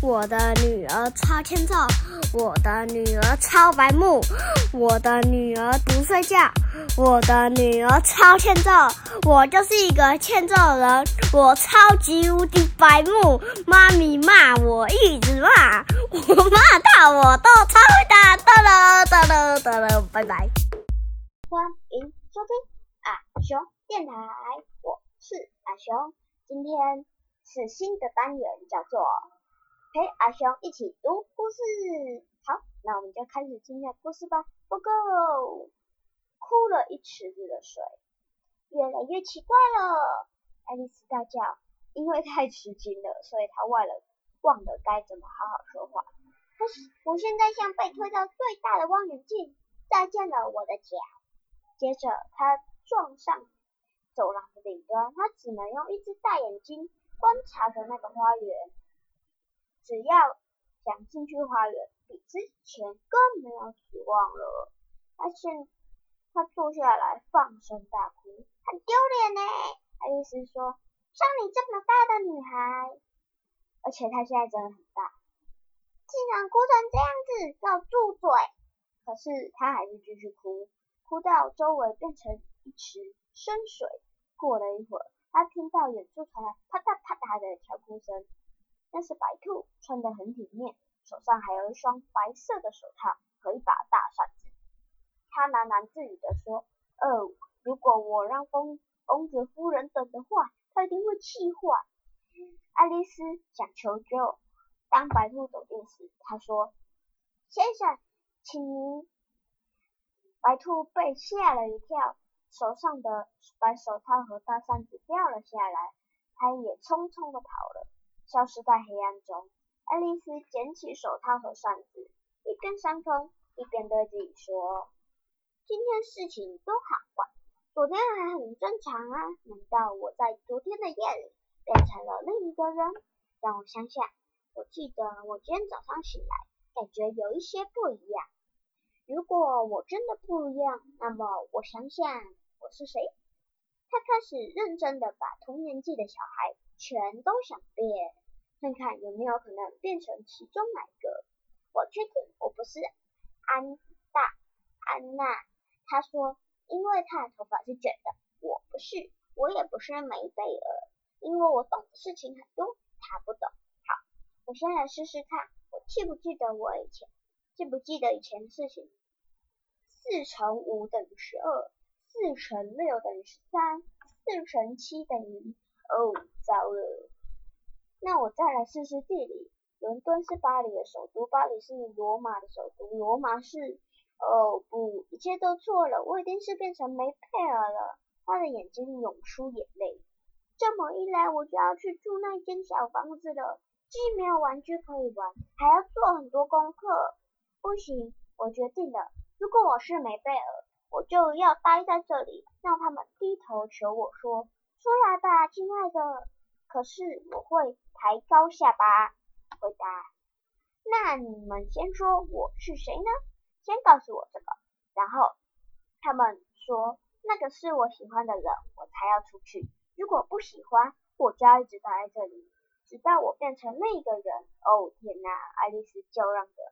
我的女儿超欠揍，我的女儿超白目，我的女儿不睡觉，我的女儿超欠揍。我就是一个欠揍人，我超级无敌白目。妈咪骂我一直骂，我骂到我都超会打。哒了哒了哒了，拜拜。欢迎收听阿熊电台，我是阿熊，今天是新的单元，叫做陪阿熊一起读故事。好，那我们就开始今天的故事吧。Go go！哭了一池子的水，越来越奇怪了。爱丽丝大叫，因为太吃惊了，所以她忘了忘了该怎么好好说话。可是我现在像被推到最大的望远镜，再见了我的脚。接着，他撞上走廊的顶端，他只能用一只大眼睛观察着那个花园。只要想进去花园，比之前更没有希望了。他现他坐下来放声大哭，很丢脸呢。爱丽丝说：“像你这么大的女孩，而且她现在真的很大，竟然哭成这样子，要住嘴！”可是她还是继续哭。哭到周围变成一池深水。过了一会儿，他听到远处传来啪嗒啪嗒的敲哭声。那是白兔，穿得很体面，手上还有一双白色的手套和一把大扇子。他喃喃自语地说：“哦，如果我让公公爵夫人等的话，她一定会气坏。”爱丽丝想求救。当白兔走近时，她说：“先生，请您。”白兔被吓了一跳，手上的白手套和大扇子掉了下来，它也匆匆的跑了，消失在黑暗中。爱丽丝捡起手套和扇子，一边扇风，一边对自己说：“今天事情都好怪，昨天还很正常啊，难道我在昨天的夜里变成了另一个人？让我想想，我记得我今天早上醒来，感觉有一些不一样。”如果我真的不一样，那么我想想我是谁？他开始认真的把同年纪的小孩全都想变，看看有没有可能变成其中哪一个。我确定我不是安大安娜。他说，因为他的头发是卷的。我不是，我也不是梅贝尔，因为我懂的事情很多，他不懂。好，我先来试试看，我记不记得我以前，记不记得以前的事情？四乘五等于十二，四乘六等于十三，四乘七等于……哦，糟了！那我再来试试地理。伦敦是巴黎的首都，巴黎是罗马的首都，罗马是……哦不，一切都错了，我一定是变成梅佩尔了。他的眼睛涌出眼泪。这么一来，我就要去住那间小房子了，既没有玩具可以玩，还要做很多功课。不行，我决定了。如果我是梅贝尔，我就要待在这里，让他们低头求我说：“出来吧，亲爱的。”可是我会抬高下巴回答：“那你们先说我是谁呢？先告诉我这个。”然后他们说：“那个是我喜欢的人，我才要出去。如果不喜欢，我就要一直待在这里，直到我变成另一个人。”哦天哪！爱丽丝叫嚷着：“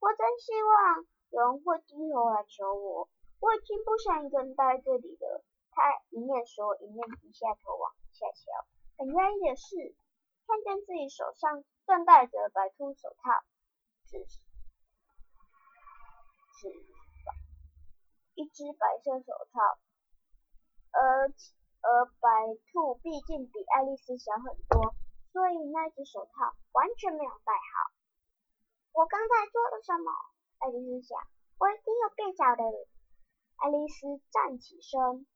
我真希望。”有人会低头来求我，我已经不想一个人待在这里了。他一面说，一面低下头往下瞧。很压抑的是，看见自己手上正戴着白兔手套，只只一只白色手套，而而白兔毕竟比爱丽丝小很多，所以那只手套完全没有戴好。我刚才做了什么？爱丽丝想，我一定有变小的。爱丽丝站起身，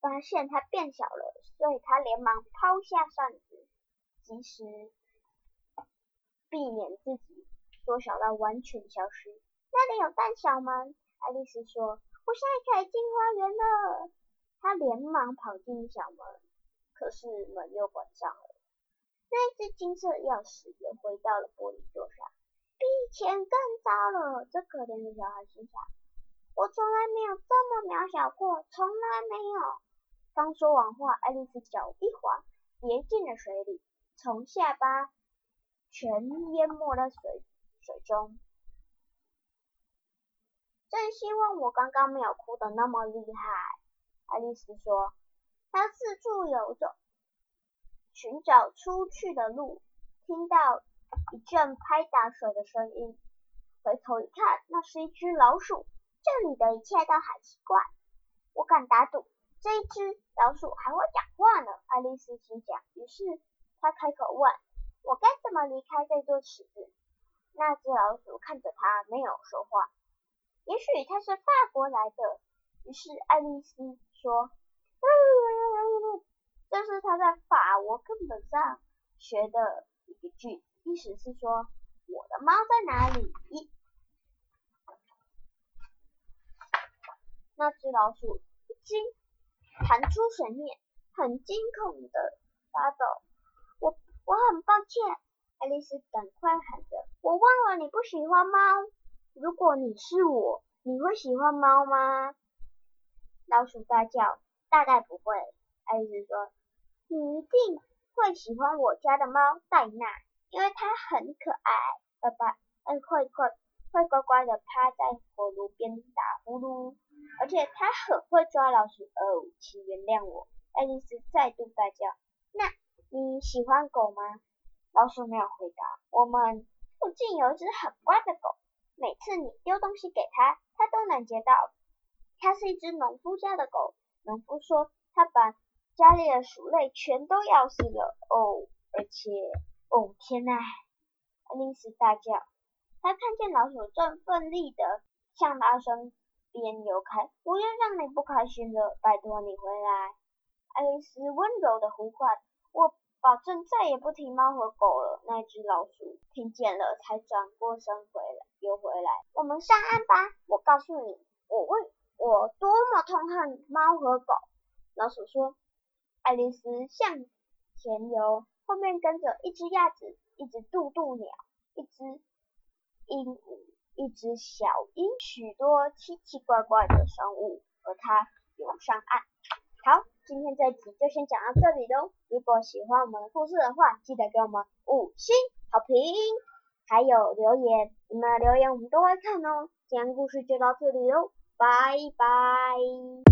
发现它变小了，所以他连忙抛下扇子，及时避免自己缩小到完全消失。那里有蛋小门，爱丽丝说：“我现在可以进花园了。”她连忙跑进小门，可是门又关上了。那只金色钥匙又回到了玻璃座上。比以前更糟了，这可怜的小孩心想：“我从来没有这么渺小过，从来没有。”刚说完话，爱丽丝脚一滑，跌进了水里，从下巴全淹没在水水中。真希望我刚刚没有哭的那么厉害。爱丽丝说，她四处游走，寻找出去的路，听到一阵拍打水的声音，回头一看，那是一只老鼠。这里的一切都好奇怪，我敢打赌，这一只老鼠还会讲话呢。爱丽丝心想，于是她开口问：“我该怎么离开这座池子？”那只老鼠看着她，没有说话。也许它是法国来的，于是爱丽丝说：“这是她在法国课本上学的一句，意思是说我的猫在哪里？”那只老鼠一惊，弹出水面，很惊恐的发抖。我我很抱歉，爱丽丝赶快喊着：“我忘了你不喜欢猫。如果你是我，你会喜欢猫吗？”老鼠大叫：“大概不会。”爱丽丝说：“你一定会喜欢我家的猫戴娜，因为它很可爱，爸爸，会会会乖乖的趴在火炉边打呼噜。”而且他很会抓老鼠哦，请原谅我。爱丽丝再度大叫。那你喜欢狗吗？老鼠没有回答。我们附近有一只很乖的狗，每次你丢东西给它，它都能接到。它是一只农夫家的狗。农夫说，他把家里的鼠类全都咬死了哦，而且，哦天呐！爱丽丝大叫。她看见老鼠正奋力的向她伸。边游开，不愿让你不开心了，拜托你回来。爱丽丝温柔的呼唤，我保证再也不提猫和狗了。那只老鼠听见了，才转过身回来，游回来。我们上岸吧，我告诉你，我为我多么痛恨猫和狗。老鼠说。爱丽丝向前游，后面跟着一只鸭子，一只渡渡鸟，一只鹦鹉。一只小鹰，许多奇奇怪怪的生物和它游上岸。好，今天这集就先讲到这里喽。如果喜欢我们的故事的话，记得给我们五星好评，还有留言，你们的留言我们都会看哦。今天故事就到这里喽，拜拜。